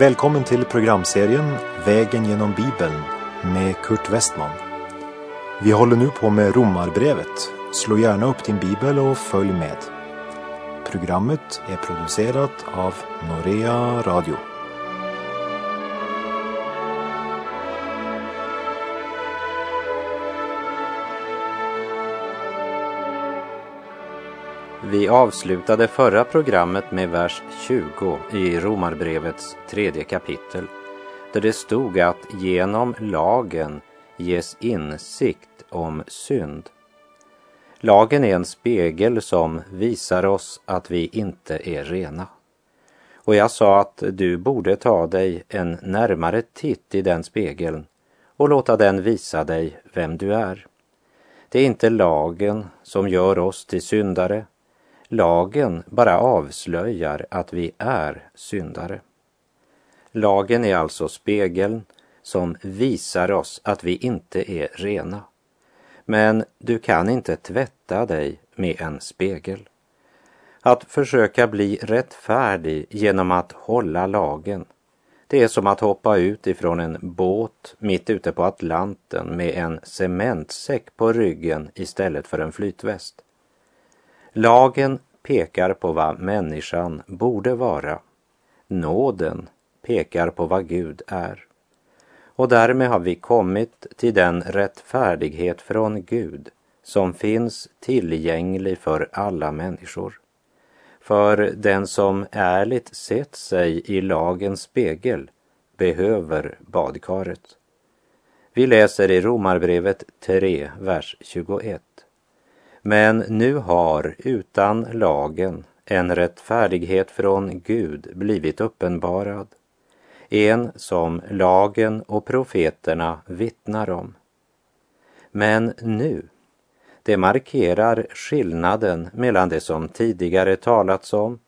Välkommen till programserien Vägen genom Bibeln med Kurt Westman. Vi håller nu på med Romarbrevet. Slå gärna upp din bibel och följ med. Programmet är producerat av Norea Radio. Vi avslutade förra programmet med vers 20 i Romarbrevets tredje kapitel, där det stod att genom lagen ges insikt om synd. Lagen är en spegel som visar oss att vi inte är rena. Och jag sa att du borde ta dig en närmare titt i den spegeln och låta den visa dig vem du är. Det är inte lagen som gör oss till syndare, Lagen bara avslöjar att vi är syndare. Lagen är alltså spegeln som visar oss att vi inte är rena. Men du kan inte tvätta dig med en spegel. Att försöka bli rättfärdig genom att hålla lagen, det är som att hoppa ut ifrån en båt mitt ute på Atlanten med en cementsäck på ryggen istället för en flytväst. Lagen pekar på vad människan borde vara. Nåden pekar på vad Gud är. Och därmed har vi kommit till den rättfärdighet från Gud som finns tillgänglig för alla människor. För den som ärligt sett sig i lagens spegel behöver badkaret. Vi läser i Romarbrevet 3, vers 21. Men nu har utan lagen en rättfärdighet från Gud blivit uppenbarad, en som lagen och profeterna vittnar om. Men nu, det markerar skillnaden mellan det som tidigare talats om,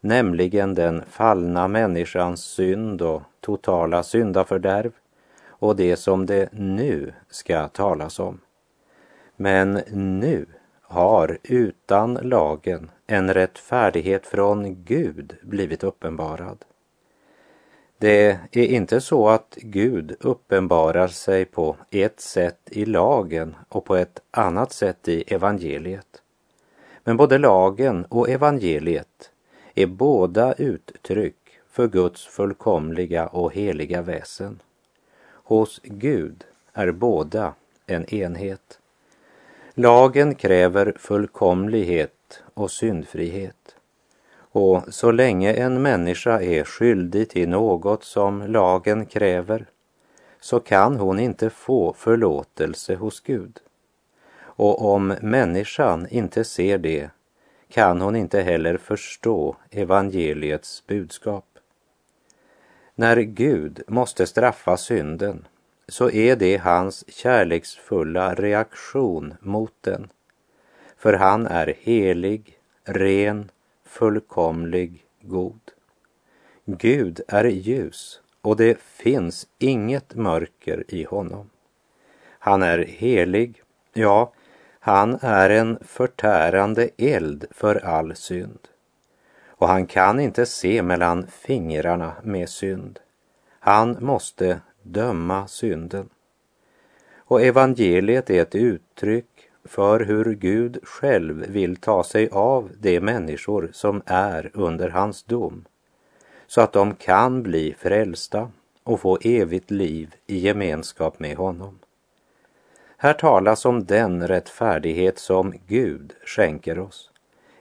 nämligen den fallna människans synd och totala syndafördärv, och det som det nu ska talas om. Men nu har utan lagen en rättfärdighet från Gud blivit uppenbarad. Det är inte så att Gud uppenbarar sig på ett sätt i lagen och på ett annat sätt i evangeliet. Men både lagen och evangeliet är båda uttryck för Guds fullkomliga och heliga väsen. Hos Gud är båda en enhet. Lagen kräver fullkomlighet och syndfrihet. Och så länge en människa är skyldig till något som lagen kräver så kan hon inte få förlåtelse hos Gud. Och om människan inte ser det kan hon inte heller förstå evangeliets budskap. När Gud måste straffa synden så är det hans kärleksfulla reaktion mot den. För han är helig, ren, fullkomlig, god. Gud är ljus och det finns inget mörker i honom. Han är helig, ja, han är en förtärande eld för all synd. Och han kan inte se mellan fingrarna med synd. Han måste döma synden. Och evangeliet är ett uttryck för hur Gud själv vill ta sig av de människor som är under hans dom, så att de kan bli frälsta och få evigt liv i gemenskap med honom. Här talas om den rättfärdighet som Gud skänker oss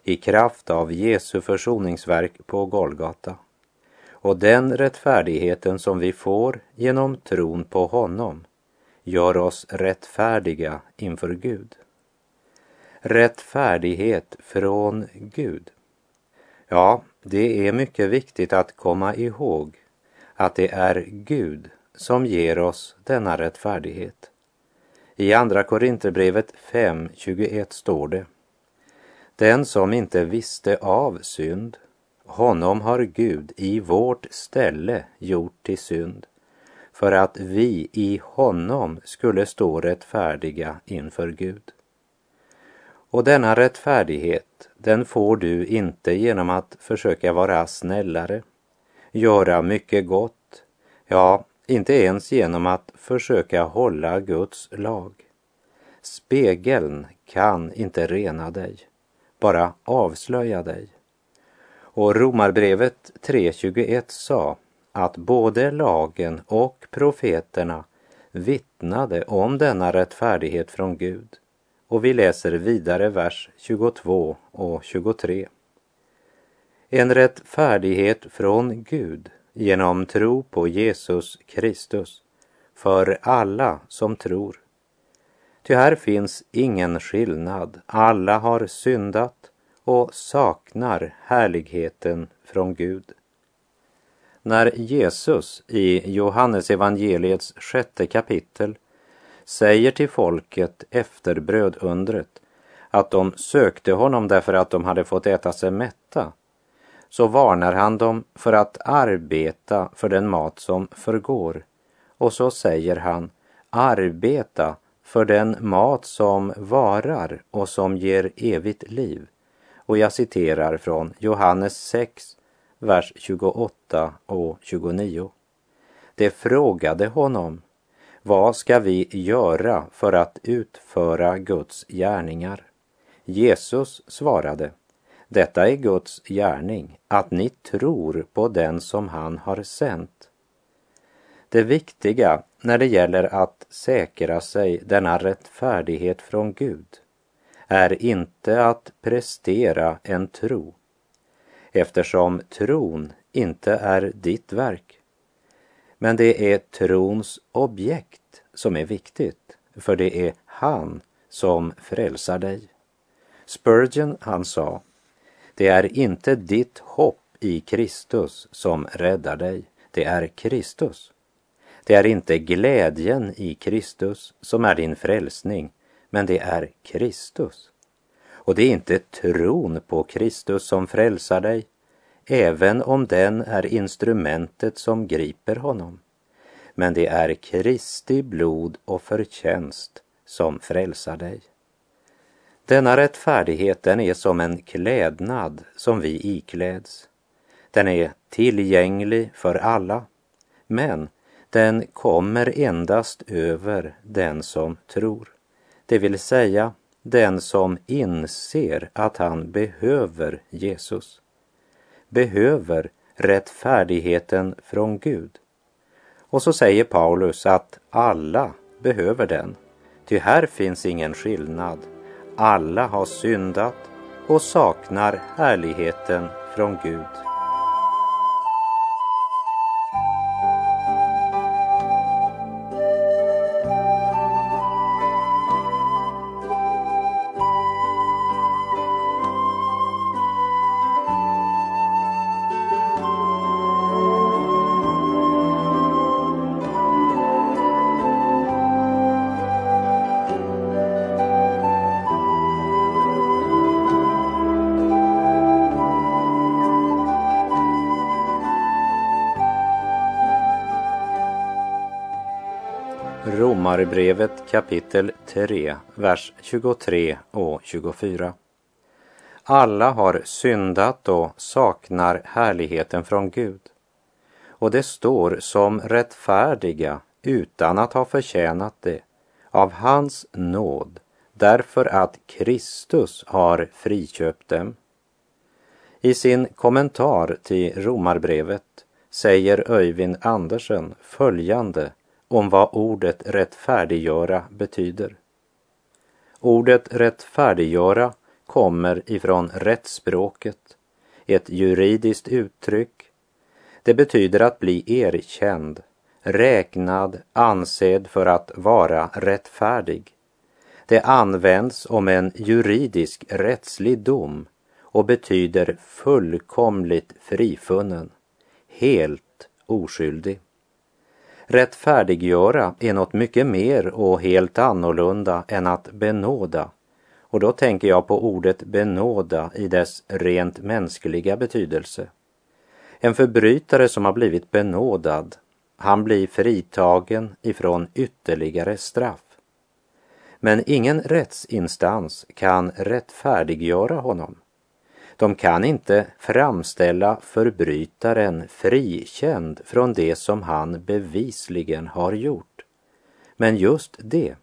i kraft av Jesu försoningsverk på Golgata och den rättfärdigheten som vi får genom tron på honom gör oss rättfärdiga inför Gud. Rättfärdighet från Gud. Ja, det är mycket viktigt att komma ihåg att det är Gud som ger oss denna rättfärdighet. I Andra Korinthierbrevet 5.21 står det Den som inte visste av synd honom har Gud i vårt ställe gjort till synd för att vi i honom skulle stå rättfärdiga inför Gud. Och denna rättfärdighet, den får du inte genom att försöka vara snällare, göra mycket gott, ja, inte ens genom att försöka hålla Guds lag. Spegeln kan inte rena dig, bara avslöja dig. Och Romarbrevet 3.21 sa att både lagen och profeterna vittnade om denna rättfärdighet från Gud. Och vi läser vidare vers 22 och 23. En rättfärdighet från Gud genom tro på Jesus Kristus för alla som tror. Ty här finns ingen skillnad, alla har syndat och saknar härligheten från Gud. När Jesus i Johannes evangeliets sjätte kapitel säger till folket efter brödundret att de sökte honom därför att de hade fått äta sig mätta, så varnar han dem för att arbeta för den mat som förgår. Och så säger han, arbeta för den mat som varar och som ger evigt liv. Och jag citerar från Johannes 6, vers 28 och 29. De frågade honom, vad ska vi göra för att utföra Guds gärningar? Jesus svarade, detta är Guds gärning, att ni tror på den som han har sänt. Det viktiga när det gäller att säkra sig denna rättfärdighet från Gud är inte att prestera en tro, eftersom tron inte är ditt verk. Men det är trons objekt som är viktigt, för det är han som frälsar dig. Spurgeon, han sa, det är inte ditt hopp i Kristus som räddar dig, det är Kristus. Det är inte glädjen i Kristus som är din frälsning, men det är Kristus. Och det är inte tron på Kristus som frälsar dig, även om den är instrumentet som griper honom. Men det är Kristi blod och förtjänst som frälsar dig. Denna rättfärdighet den är som en klädnad som vi ikläds. Den är tillgänglig för alla, men den kommer endast över den som tror. Det vill säga den som inser att han behöver Jesus. Behöver rättfärdigheten från Gud. Och så säger Paulus att alla behöver den, ty här finns ingen skillnad alla har syndat och saknar härligheten från Gud. Romarbrevet kapitel 3, vers 23 och 24. Alla har syndat och saknar härligheten från Gud. Och det står som rättfärdiga utan att ha förtjänat det, av hans nåd, därför att Kristus har friköpt dem. I sin kommentar till Romarbrevet säger Öyvind Andersen följande om vad ordet rättfärdiggöra betyder. Ordet rättfärdiggöra kommer ifrån rättsspråket, ett juridiskt uttryck. Det betyder att bli erkänd, räknad, ansedd för att vara rättfärdig. Det används om en juridisk rättslig dom och betyder fullkomligt frifunnen, helt oskyldig. Rättfärdiggöra är något mycket mer och helt annorlunda än att benåda. Och då tänker jag på ordet benåda i dess rent mänskliga betydelse. En förbrytare som har blivit benådad, han blir fritagen ifrån ytterligare straff. Men ingen rättsinstans kan rättfärdiggöra honom. De kan inte framställa förbrytaren frikänd från det som han bevisligen har gjort. Men just det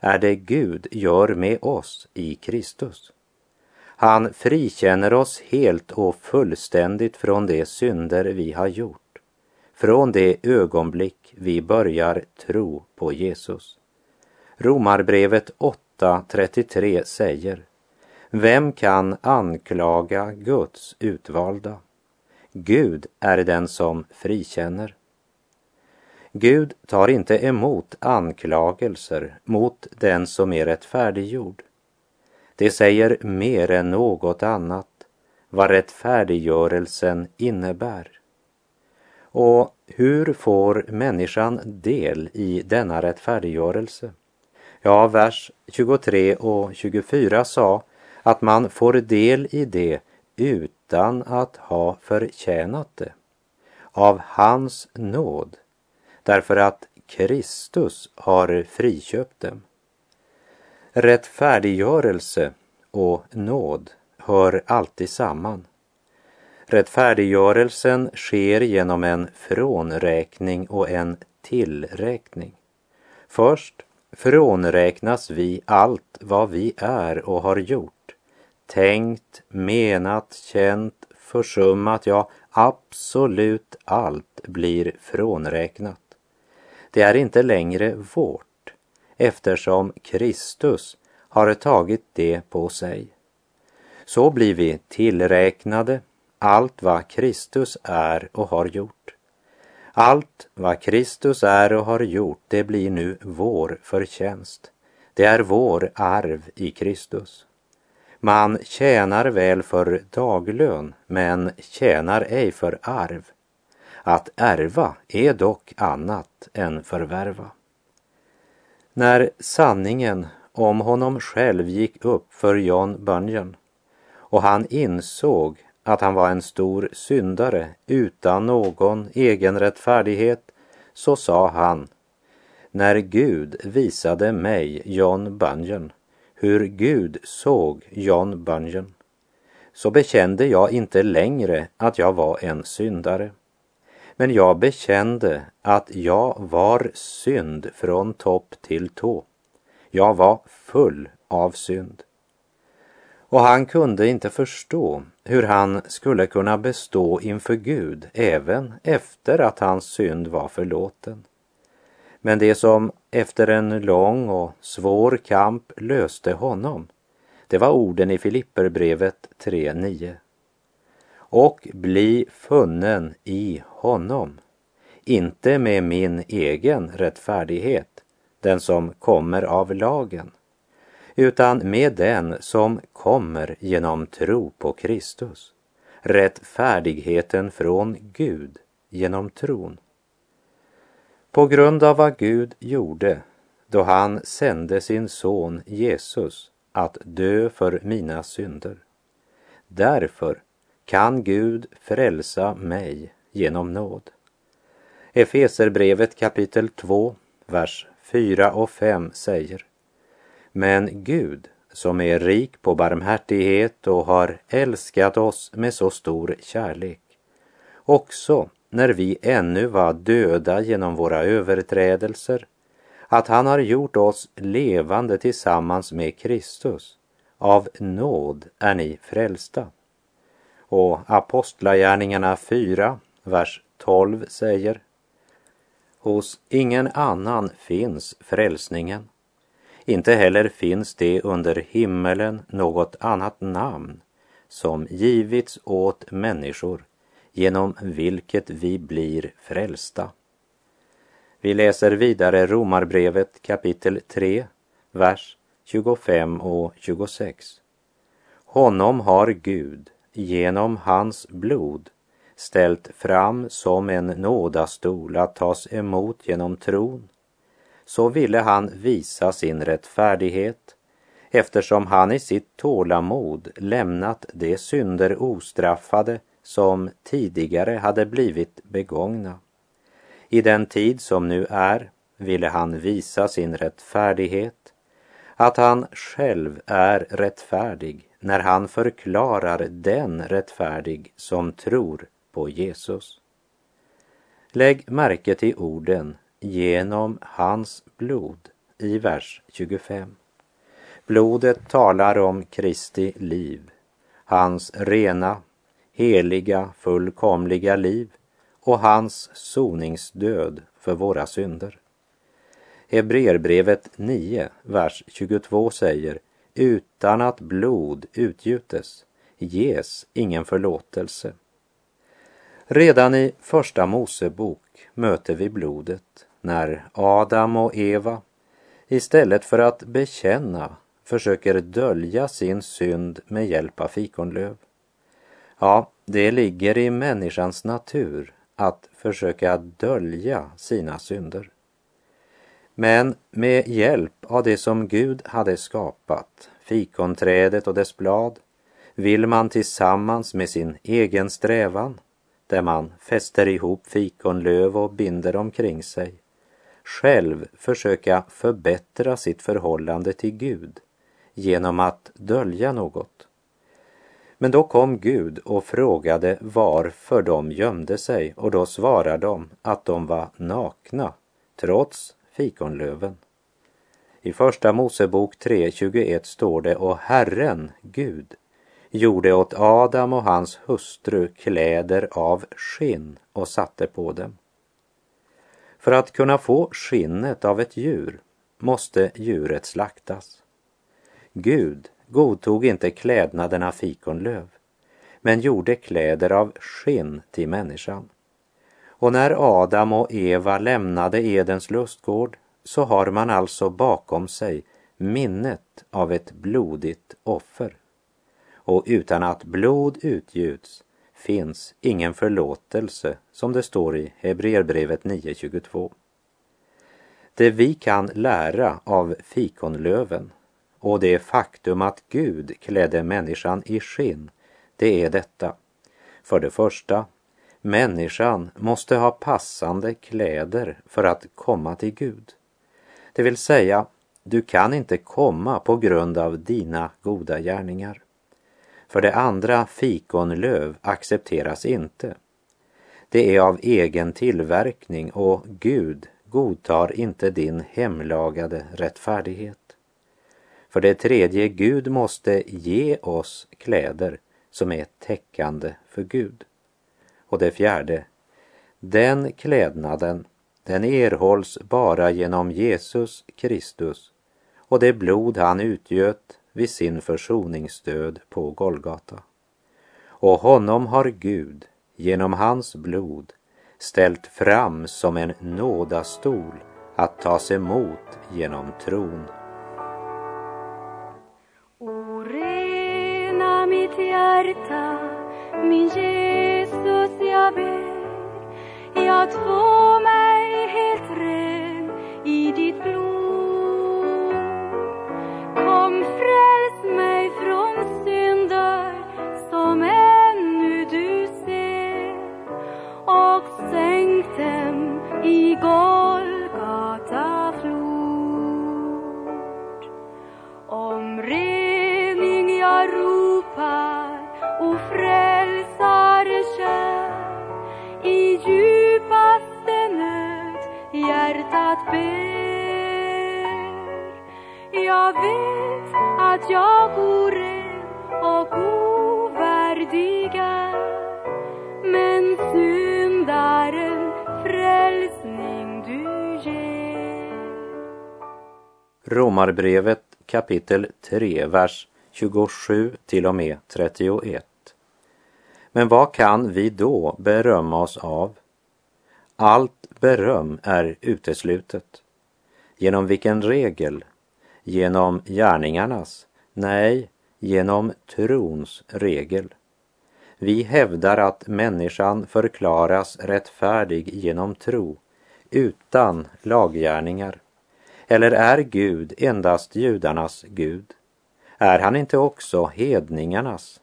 är det Gud gör med oss i Kristus. Han frikänner oss helt och fullständigt från de synder vi har gjort, från det ögonblick vi börjar tro på Jesus. Romarbrevet 8.33 säger vem kan anklaga Guds utvalda? Gud är den som frikänner. Gud tar inte emot anklagelser mot den som är rättfärdiggjord. Det säger mer än något annat vad rättfärdiggörelsen innebär. Och hur får människan del i denna rättfärdiggörelse? Ja, vers 23 och 24 sa att man får del i det utan att ha förtjänat det. Av hans nåd, därför att Kristus har friköpt dem. Rättfärdiggörelse och nåd hör alltid samman. Rättfärdiggörelsen sker genom en frånräkning och en tillräkning. Först frånräknas vi allt vad vi är och har gjort. Tänkt, menat, känt, försummat, ja absolut allt blir frånräknat. Det är inte längre vårt eftersom Kristus har tagit det på sig. Så blir vi tillräknade allt vad Kristus är och har gjort. Allt vad Kristus är och har gjort, det blir nu vår förtjänst. Det är vår arv i Kristus. Man tjänar väl för daglön, men tjänar ej för arv. Att ärva är dock annat än förvärva. När sanningen om honom själv gick upp för John Bunyan och han insåg att han var en stor syndare utan någon egen rättfärdighet, så sa han, när Gud visade mig, John Bunyan, hur Gud såg John Bunyan, så bekände jag inte längre att jag var en syndare. Men jag bekände att jag var synd från topp till tå. Jag var full av synd. Och han kunde inte förstå hur han skulle kunna bestå inför Gud även efter att hans synd var förlåten. Men det som efter en lång och svår kamp löste honom, det var orden i Filipperbrevet 3.9. Och bli funnen i honom, inte med min egen rättfärdighet, den som kommer av lagen, utan med den som kommer genom tro på Kristus, rättfärdigheten från Gud genom tron. På grund av vad Gud gjorde då han sände sin son Jesus att dö för mina synder. Därför kan Gud frälsa mig genom nåd. Efeserbrevet kapitel 2, vers 4 och 5 säger Men Gud som är rik på barmhärtighet och har älskat oss med så stor kärlek också när vi ännu var döda genom våra överträdelser, att han har gjort oss levande tillsammans med Kristus. Av nåd är ni frälsta. Och Apostlagärningarna 4, vers 12 säger Hos ingen annan finns frälsningen. Inte heller finns det under himmelen något annat namn som givits åt människor genom vilket vi blir frälsta. Vi läser vidare Romarbrevet kapitel 3, vers 25 och 26. Honom har Gud genom hans blod ställt fram som en nådastol att tas emot genom tron. Så ville han visa sin rättfärdighet eftersom han i sitt tålamod lämnat de synder ostraffade som tidigare hade blivit begångna. I den tid som nu är ville han visa sin rättfärdighet, att han själv är rättfärdig när han förklarar den rättfärdig som tror på Jesus. Lägg märke till orden genom hans blod i vers 25. Blodet talar om Kristi liv, hans rena, heliga, fullkomliga liv och hans soningsdöd för våra synder. Hebreerbrevet 9, vers 22 säger utan att blod utgjutes ges ingen förlåtelse. Redan i Första Mosebok möter vi blodet när Adam och Eva istället för att bekänna försöker dölja sin synd med hjälp av fikonlöv. Ja, det ligger i människans natur att försöka dölja sina synder. Men med hjälp av det som Gud hade skapat, fikonträdet och dess blad, vill man tillsammans med sin egen strävan, där man fäster ihop fikonlöv och binder omkring sig, själv försöka förbättra sitt förhållande till Gud genom att dölja något. Men då kom Gud och frågade varför de gömde sig och då svarar de att de var nakna trots fikonlöven. I Första Mosebok 3.21 står det och Herren, Gud, gjorde åt Adam och hans hustru kläder av skinn och satte på dem. För att kunna få skinnet av ett djur måste djuret slaktas. Gud godtog inte klädnaderna fikonlöv, men gjorde kläder av skinn till människan. Och när Adam och Eva lämnade Edens lustgård så har man alltså bakom sig minnet av ett blodigt offer. Och utan att blod utgjuts finns ingen förlåtelse, som det står i Hebreerbrevet 9.22. Det vi kan lära av fikonlöven och det faktum att Gud klädde människan i skinn, det är detta. För det första, människan måste ha passande kläder för att komma till Gud. Det vill säga, du kan inte komma på grund av dina goda gärningar. För det andra, fikonlöv accepteras inte. Det är av egen tillverkning och Gud godtar inte din hemlagade rättfärdighet. För det tredje, Gud måste ge oss kläder som är täckande för Gud. Och det fjärde, den klädnaden, den erhålls bara genom Jesus Kristus och det blod han utgöt vid sin försoningsdöd på Golgata. Och honom har Gud genom hans blod ställt fram som en nådastol att tas emot genom tron. Hjärta, min Jesus jag ber, jag två mig helt ren i ditt blod. Jag vet att jag orädd och ovärdig är, men syndaren frälsning du ger. Romarbrevet kapitel 3, vers 27 till och med 31. Men vad kan vi då berömma oss av? Allt beröm är uteslutet. Genom vilken regel? Genom gärningarnas? Nej, genom trons regel. Vi hävdar att människan förklaras rättfärdig genom tro, utan laggärningar. Eller är Gud endast judarnas Gud? Är han inte också hedningarnas?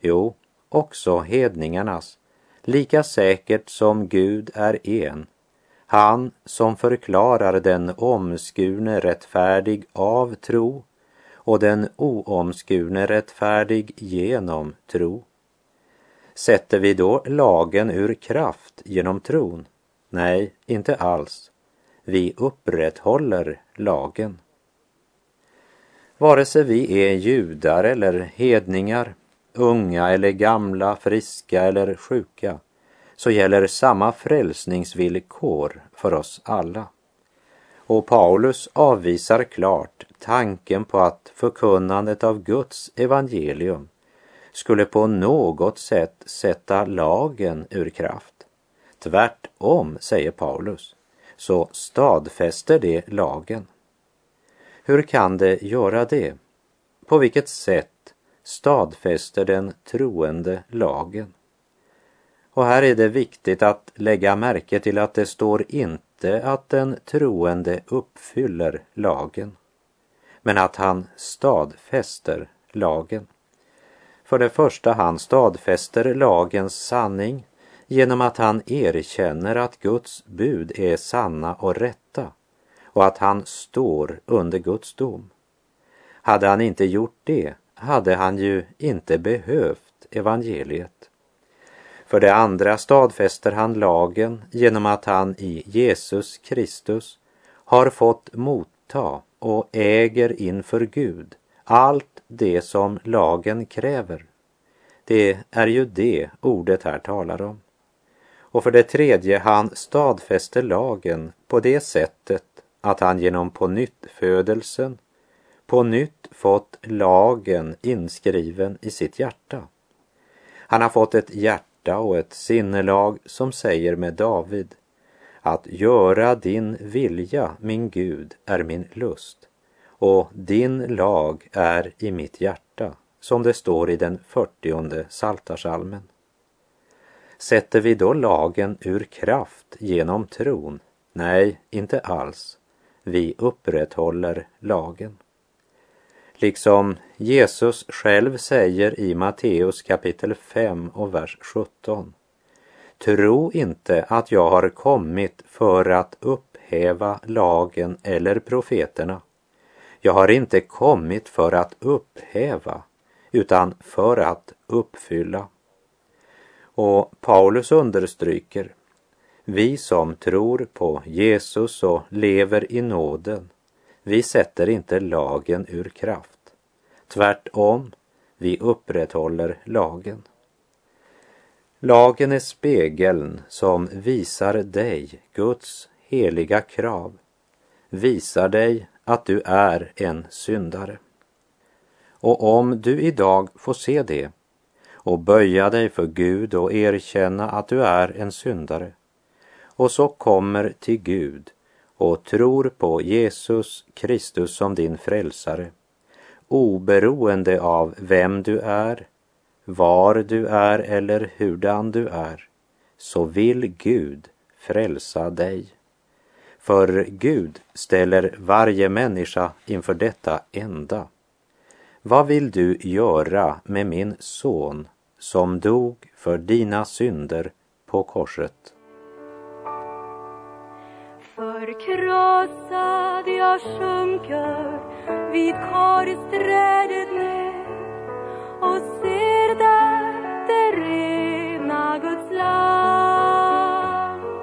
Jo, också hedningarnas, lika säkert som Gud är en. Han som förklarar den omskurne rättfärdig av tro och den oomskurne rättfärdig genom tro. Sätter vi då lagen ur kraft genom tron? Nej, inte alls. Vi upprätthåller lagen. Vare sig vi är judar eller hedningar, unga eller gamla, friska eller sjuka, så gäller samma frälsningsvillkor för oss alla. Och Paulus avvisar klart tanken på att förkunnandet av Guds evangelium skulle på något sätt sätta lagen ur kraft. Tvärtom, säger Paulus, så stadfäster det lagen. Hur kan det göra det? På vilket sätt stadfäster den troende lagen? Och här är det viktigt att lägga märke till att det står inte att den troende uppfyller lagen, men att han stadfäster lagen. För det första, han stadfäster lagens sanning genom att han erkänner att Guds bud är sanna och rätta och att han står under Guds dom. Hade han inte gjort det hade han ju inte behövt evangeliet. För det andra stadfäster han lagen genom att han i Jesus Kristus har fått motta och äger inför Gud allt det som lagen kräver. Det är ju det ordet här talar om. Och för det tredje, han stadfäster lagen på det sättet att han genom på nytt födelsen på nytt fått lagen inskriven i sitt hjärta. Han har fått ett hjärta och ett sinnelag som säger med David att göra din vilja, min Gud, är min lust och din lag är i mitt hjärta, som det står i den fyrtionde Saltarsalmen. Sätter vi då lagen ur kraft genom tron? Nej, inte alls. Vi upprätthåller lagen. Liksom Jesus själv säger i Matteus kapitel 5 och vers 17. Tro inte att jag har kommit för att upphäva lagen eller profeterna. Jag har inte kommit för att upphäva, utan för att uppfylla. Och Paulus understryker, vi som tror på Jesus och lever i nåden, vi sätter inte lagen ur kraft. Tvärtom, vi upprätthåller lagen. Lagen är spegeln som visar dig Guds heliga krav, visar dig att du är en syndare. Och om du idag får se det och böja dig för Gud och erkänna att du är en syndare och så kommer till Gud och tror på Jesus Kristus som din frälsare oberoende av vem du är, var du är eller hurdan du är, så vill Gud frälsa dig. För Gud ställer varje människa inför detta enda. Vad vill du göra med min son som dog för dina synder på korset? krossad jag sjunker vid korsträdet ner och ser där